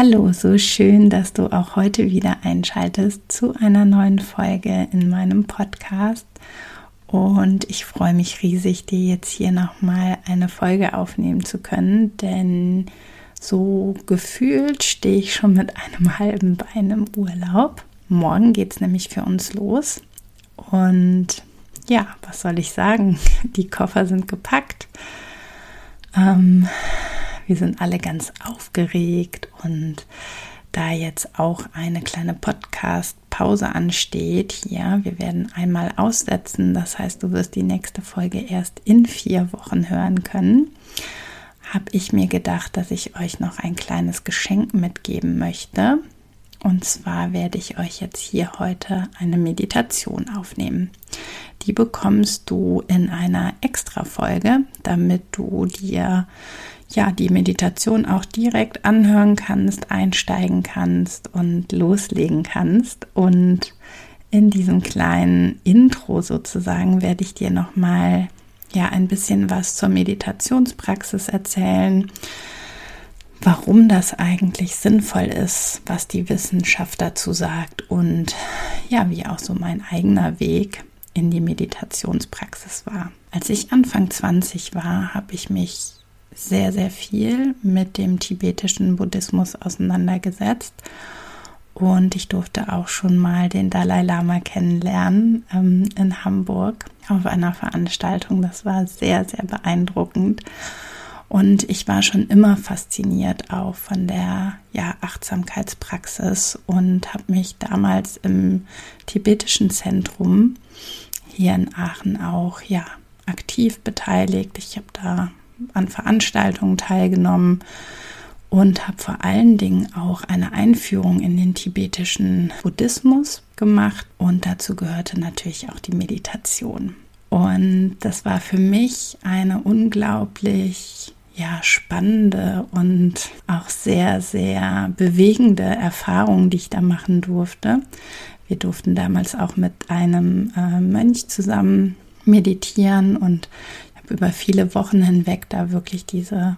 Hallo, so schön, dass du auch heute wieder einschaltest zu einer neuen Folge in meinem Podcast. Und ich freue mich riesig, dir jetzt hier nochmal eine Folge aufnehmen zu können, denn so gefühlt stehe ich schon mit einem halben Bein im Urlaub. Morgen geht es nämlich für uns los. Und ja, was soll ich sagen? Die Koffer sind gepackt. Ähm, wir sind alle ganz aufgeregt und da jetzt auch eine kleine Podcast-Pause ansteht hier, wir werden einmal aussetzen, das heißt, du wirst die nächste Folge erst in vier Wochen hören können, habe ich mir gedacht, dass ich euch noch ein kleines Geschenk mitgeben möchte. Und zwar werde ich euch jetzt hier heute eine Meditation aufnehmen. Die bekommst du in einer Extra-Folge, damit du dir ja, die Meditation auch direkt anhören kannst, einsteigen kannst und loslegen kannst. Und in diesem kleinen Intro sozusagen werde ich dir nochmal ja ein bisschen was zur Meditationspraxis erzählen, warum das eigentlich sinnvoll ist, was die Wissenschaft dazu sagt und ja, wie auch so mein eigener Weg in die Meditationspraxis war. Als ich Anfang 20 war, habe ich mich sehr, sehr viel mit dem tibetischen Buddhismus auseinandergesetzt. Und ich durfte auch schon mal den Dalai Lama kennenlernen ähm, in Hamburg auf einer Veranstaltung. Das war sehr, sehr beeindruckend. Und ich war schon immer fasziniert auch von der ja, Achtsamkeitspraxis und habe mich damals im tibetischen Zentrum hier in Aachen auch ja, aktiv beteiligt. Ich habe da an Veranstaltungen teilgenommen und habe vor allen Dingen auch eine Einführung in den tibetischen Buddhismus gemacht und dazu gehörte natürlich auch die Meditation. Und das war für mich eine unglaublich ja, spannende und auch sehr, sehr bewegende Erfahrung, die ich da machen durfte. Wir durften damals auch mit einem äh, Mönch zusammen meditieren und über viele Wochen hinweg da wirklich diese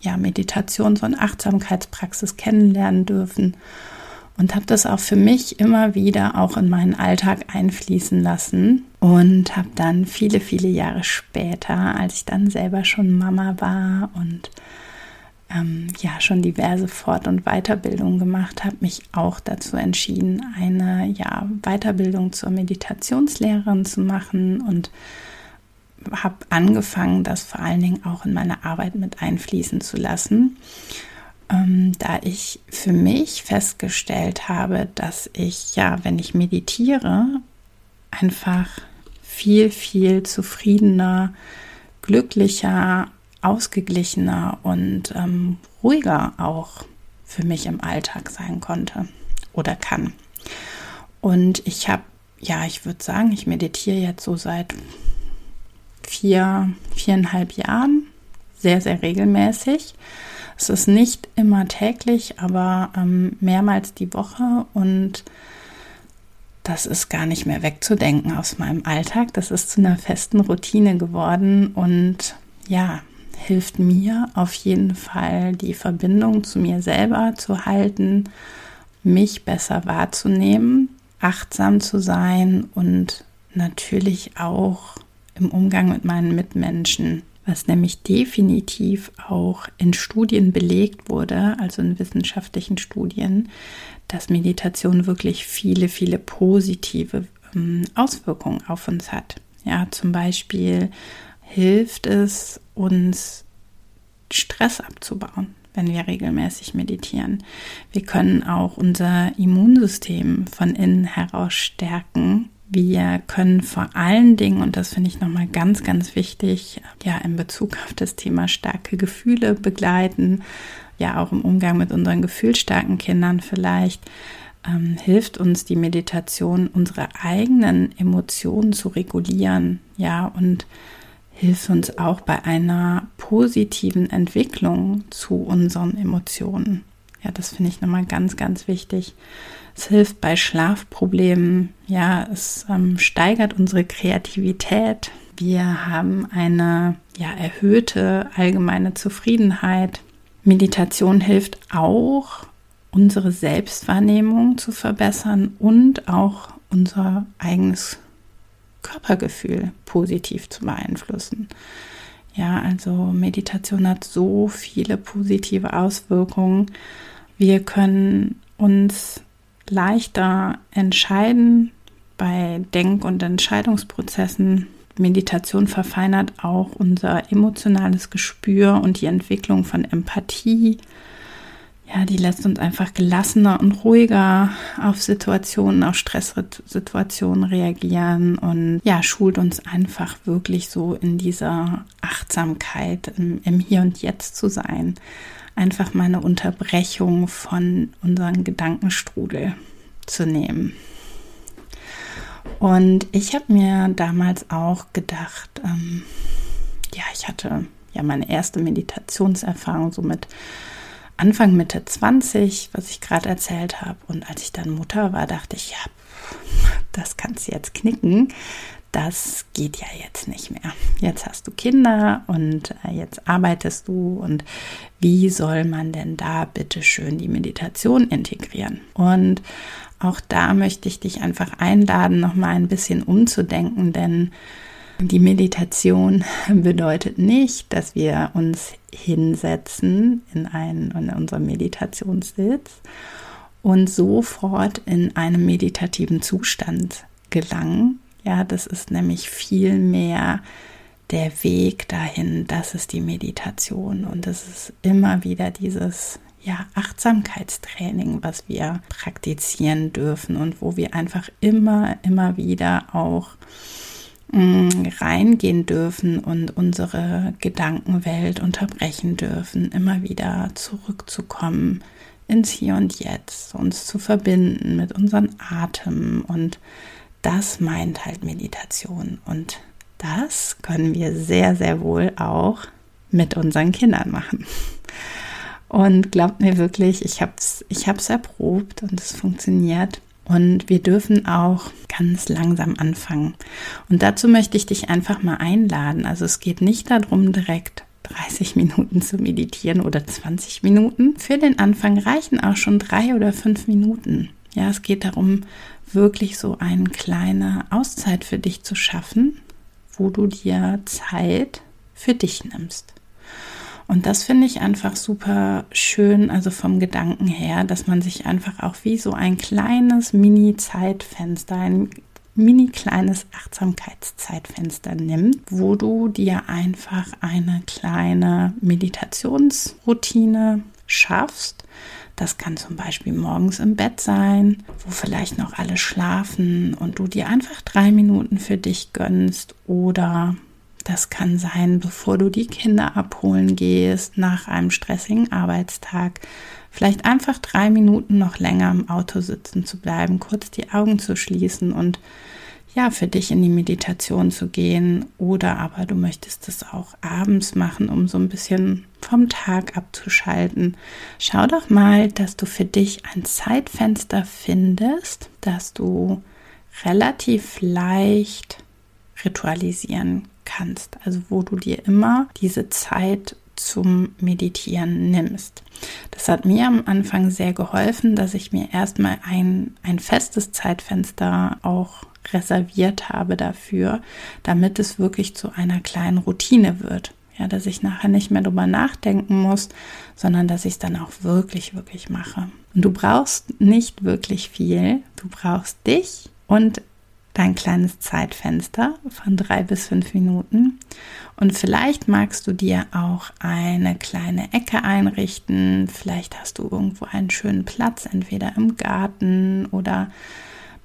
ja, Meditations- und Achtsamkeitspraxis kennenlernen dürfen. Und habe das auch für mich immer wieder auch in meinen Alltag einfließen lassen und habe dann viele, viele Jahre später, als ich dann selber schon Mama war und ähm, ja schon diverse Fort- und Weiterbildungen gemacht habe, mich auch dazu entschieden, eine ja, Weiterbildung zur Meditationslehrerin zu machen und habe angefangen, das vor allen Dingen auch in meine Arbeit mit einfließen zu lassen, ähm, da ich für mich festgestellt habe, dass ich ja, wenn ich meditiere, einfach viel, viel zufriedener, glücklicher, ausgeglichener und ähm, ruhiger auch für mich im Alltag sein konnte oder kann. Und ich habe, ja, ich würde sagen, ich meditiere jetzt so seit vier, viereinhalb Jahren sehr, sehr regelmäßig. Es ist nicht immer täglich, aber ähm, mehrmals die Woche und das ist gar nicht mehr wegzudenken aus meinem Alltag. Das ist zu einer festen Routine geworden und ja, hilft mir auf jeden Fall, die Verbindung zu mir selber zu halten, mich besser wahrzunehmen, achtsam zu sein und natürlich auch im Umgang mit meinen Mitmenschen, was nämlich definitiv auch in Studien belegt wurde, also in wissenschaftlichen Studien, dass Meditation wirklich viele, viele positive ähm, Auswirkungen auf uns hat. Ja, zum Beispiel hilft es uns, Stress abzubauen, wenn wir regelmäßig meditieren. Wir können auch unser Immunsystem von innen heraus stärken Wir können vor allen Dingen, und das finde ich nochmal ganz, ganz wichtig, ja, in Bezug auf das Thema starke Gefühle begleiten, ja, auch im Umgang mit unseren gefühlsstarken Kindern vielleicht, ähm, hilft uns die Meditation, unsere eigenen Emotionen zu regulieren, ja, und hilft uns auch bei einer positiven Entwicklung zu unseren Emotionen. Ja, das finde ich nochmal ganz, ganz wichtig. Es hilft bei Schlafproblemen. Ja, es ähm, steigert unsere Kreativität. Wir haben eine ja, erhöhte allgemeine Zufriedenheit. Meditation hilft auch, unsere Selbstwahrnehmung zu verbessern und auch unser eigenes Körpergefühl positiv zu beeinflussen. Ja, also Meditation hat so viele positive Auswirkungen. Wir können uns leichter entscheiden bei Denk- und Entscheidungsprozessen. Meditation verfeinert auch unser emotionales Gespür und die Entwicklung von Empathie. Ja, die lässt uns einfach gelassener und ruhiger auf Situationen, auf Stresssituationen reagieren und ja, schult uns einfach wirklich so in dieser Achtsamkeit, im, im Hier und Jetzt zu sein einfach mal eine Unterbrechung von unserem Gedankenstrudel zu nehmen. Und ich habe mir damals auch gedacht, ähm, ja, ich hatte ja meine erste Meditationserfahrung so mit Anfang Mitte 20, was ich gerade erzählt habe. Und als ich dann Mutter war, dachte ich, ja, das kannst du jetzt knicken das geht ja jetzt nicht mehr. Jetzt hast du Kinder und äh, jetzt arbeitest du und wie soll man denn da bitte schön die Meditation integrieren? Und auch da möchte ich dich einfach einladen, noch mal ein bisschen umzudenken, denn die Meditation bedeutet nicht, dass wir uns hinsetzen in einen in unserem Meditationssitz und sofort in einen meditativen Zustand gelangen, ja, das ist nämlich viel mehr der Weg dahin, das ist die Meditation. Und das ist immer wieder dieses ja, Achtsamkeitstraining, was wir praktizieren dürfen und wo wir einfach immer, immer wieder auch mh, mm, reingehen dürfen und unsere Gedankenwelt unterbrechen dürfen, immer wieder zurückzukommen ins Hier und Jetzt, uns zu verbinden mit unserem Atem und das meint halt Meditation. Und das können wir sehr, sehr wohl auch mit unseren Kindern machen. Und glaubt mir wirklich, ich habe es ich hab's erprobt und es funktioniert. Und wir dürfen auch ganz langsam anfangen. Und dazu möchte ich dich einfach mal einladen. Also es geht nicht darum, direkt 30 Minuten zu meditieren oder 20 Minuten. Für den Anfang reichen auch schon drei oder fünf Minuten. Ja, es geht darum, wirklich so eine kleine Auszeit für dich zu schaffen, wo du dir Zeit für dich nimmst. Und das finde ich einfach super schön, also vom Gedanken her, dass man sich einfach auch wie so ein kleines Mini-Zeitfenster, ein mini kleines Achtsamkeitszeitfenster nimmt, wo du dir einfach eine kleine Meditationsroutine schaffst, das kann zum Beispiel morgens im Bett sein, wo vielleicht noch alle schlafen und du dir einfach drei Minuten für dich gönnst. Oder das kann sein, bevor du die Kinder abholen gehst nach einem stressigen Arbeitstag. Vielleicht einfach drei Minuten noch länger im Auto sitzen zu bleiben, kurz die Augen zu schließen und ja, für dich in die Meditation zu gehen oder aber du möchtest es auch abends machen, um so ein bisschen vom Tag abzuschalten. Schau doch mal, dass du für dich ein Zeitfenster findest, das du relativ leicht ritualisieren kannst. Also wo du dir immer diese Zeit zum Meditieren nimmst. Das hat mir am Anfang sehr geholfen, dass ich mir erstmal ein, ein festes Zeitfenster auch reserviert habe dafür, damit es wirklich zu einer kleinen Routine wird. Ja, dass ich nachher nicht mehr drüber nachdenken muss, sondern dass ich es dann auch wirklich, wirklich mache. Und du brauchst nicht wirklich viel. Du brauchst dich und dein kleines Zeitfenster von drei bis fünf Minuten. Und vielleicht magst du dir auch eine kleine Ecke einrichten. Vielleicht hast du irgendwo einen schönen Platz, entweder im Garten oder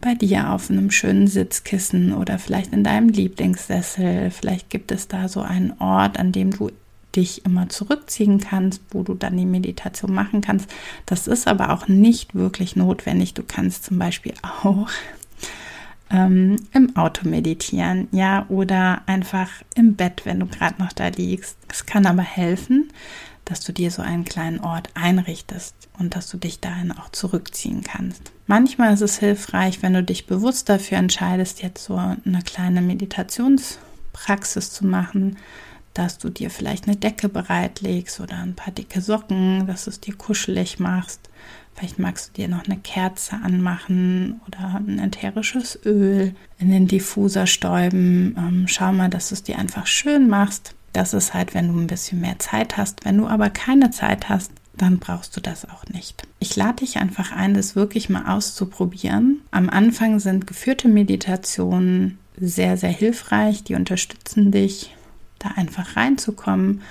bei dir auf einem schönen Sitzkissen oder vielleicht in deinem Lieblingssessel. Vielleicht gibt es da so einen Ort, an dem du dich immer zurückziehen kannst, wo du dann die Meditation machen kannst. Das ist aber auch nicht wirklich notwendig. Du kannst zum Beispiel auch ähm, im Auto meditieren, ja, oder einfach im Bett, wenn du gerade noch da liegst. Es kann aber helfen, dass du dir so einen kleinen Ort einrichtest und dass du dich dahin auch zurückziehen kannst. Manchmal ist es hilfreich, wenn du dich bewusst dafür entscheidest, jetzt so eine kleine Meditationspraxis zu machen, dass du dir vielleicht eine Decke bereitlegst oder ein paar dicke Socken, dass du es dir kuschelig machst. Vielleicht magst du dir noch eine Kerze anmachen oder ein ätherisches Öl in den Diffuser stäuben. Ähm, schau mal, dass du es dir einfach schön machst. Das ist halt, wenn du ein bisschen mehr Zeit hast. Wenn du aber keine Zeit hast, dann brauchst du das auch nicht. Ich lade dich einfach ein, das wirklich mal auszuprobieren. Am Anfang sind geführte Meditationen sehr, sehr hilfreich. Die unterstützen dich da einfach reinzukommen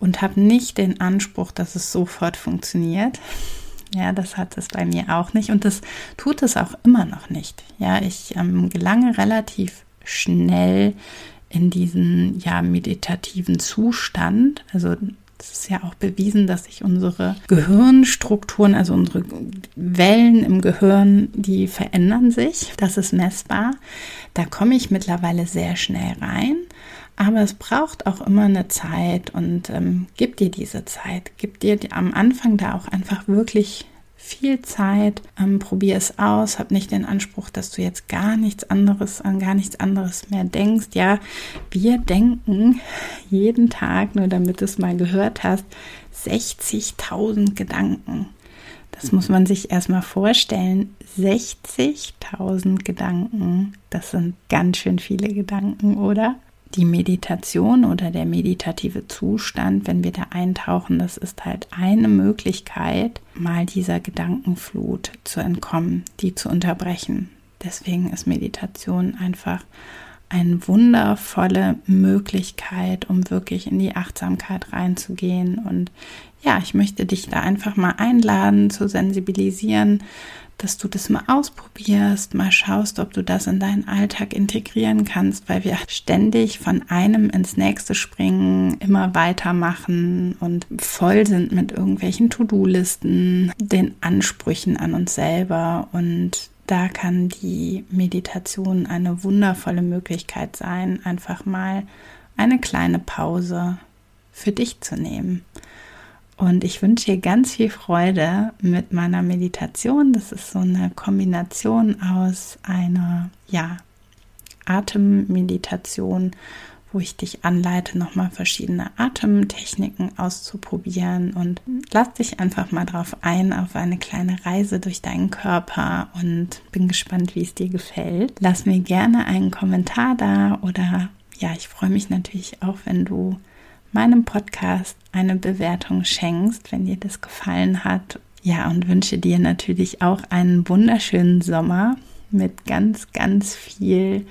und habe nicht den Anspruch, dass es sofort funktioniert. Ja, das hat es bei mir auch nicht und das tut es auch immer noch nicht. Ja, ich ähm, gelange relativ schnell in diesen ja meditativen Zustand. Also es ist ja auch bewiesen, dass sich unsere Gehirnstrukturen, also unsere Wellen im Gehirn, die verändern sich. Das ist messbar. Da komme ich mittlerweile sehr schnell rein. Aber es braucht auch immer eine Zeit und ähm, gib dir diese Zeit. Gib dir am Anfang da auch einfach wirklich viel Zeit. Ähm, probier es aus. Hab nicht den Anspruch, dass du jetzt gar nichts anderes an gar nichts anderes mehr denkst. Ja, wir denken jeden Tag, nur damit du es mal gehört hast, 60.000 Gedanken. Das muss man sich erstmal vorstellen. 60.000 Gedanken. Das sind ganz schön viele Gedanken, oder? Die Meditation oder der meditative Zustand, wenn wir da eintauchen, das ist halt eine Möglichkeit, mal dieser Gedankenflut zu entkommen, die zu unterbrechen. Deswegen ist Meditation einfach eine wundervolle Möglichkeit, um wirklich in die Achtsamkeit reinzugehen. Und ja, ich möchte dich da einfach mal einladen, zu sensibilisieren, dass du das mal ausprobierst, mal schaust, ob du das in deinen Alltag integrieren kannst, weil wir ständig von einem ins nächste springen, immer weitermachen und voll sind mit irgendwelchen To-Do-Listen, den Ansprüchen an uns selber und da kann die Meditation eine wundervolle Möglichkeit sein, einfach mal eine kleine Pause für dich zu nehmen. Und ich wünsche dir ganz viel Freude mit meiner Meditation. Das ist so eine Kombination aus einer, ja, Atemmeditation, wo ich dich anleite, nochmal verschiedene Atemtechniken auszuprobieren und lass dich einfach mal drauf ein, auf eine kleine Reise durch deinen Körper und bin gespannt, wie es dir gefällt. Lass mir gerne einen Kommentar da oder ja, ich freue mich natürlich auch, wenn du meinem Podcast eine Bewertung schenkst, wenn dir das gefallen hat. Ja, und wünsche dir natürlich auch einen wunderschönen Sommer mit ganz, ganz viel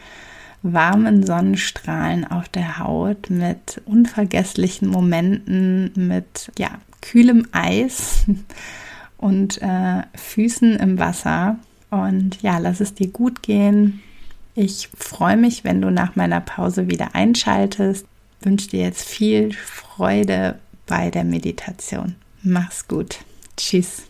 warmen Sonnenstrahlen auf der Haut, mit unvergesslichen Momenten, mit ja, kühlem Eis und äh, Füßen im Wasser. Und ja, lass es dir gut gehen. Ich freue mich, wenn du nach meiner Pause wieder einschaltest wünsche dir jetzt viel Freude bei der Meditation. Mach's gut. Tschüss.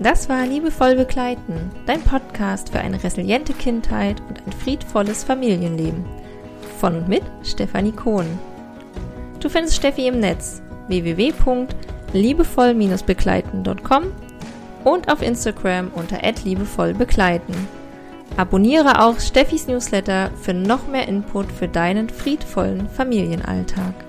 Das war Liebevoll Begleiten, dein Podcast für eine resiliente Kindheit und ein friedvolles Familienleben. Von und mit Stefanie Kohn. Du findest Steffi im Netz www.liebevoll-begleiten.com und auf Instagram unter @liebevollbegleiten. Abonniere auch Steffis Newsletter für noch mehr Input für deinen friedvollen Familienalltag.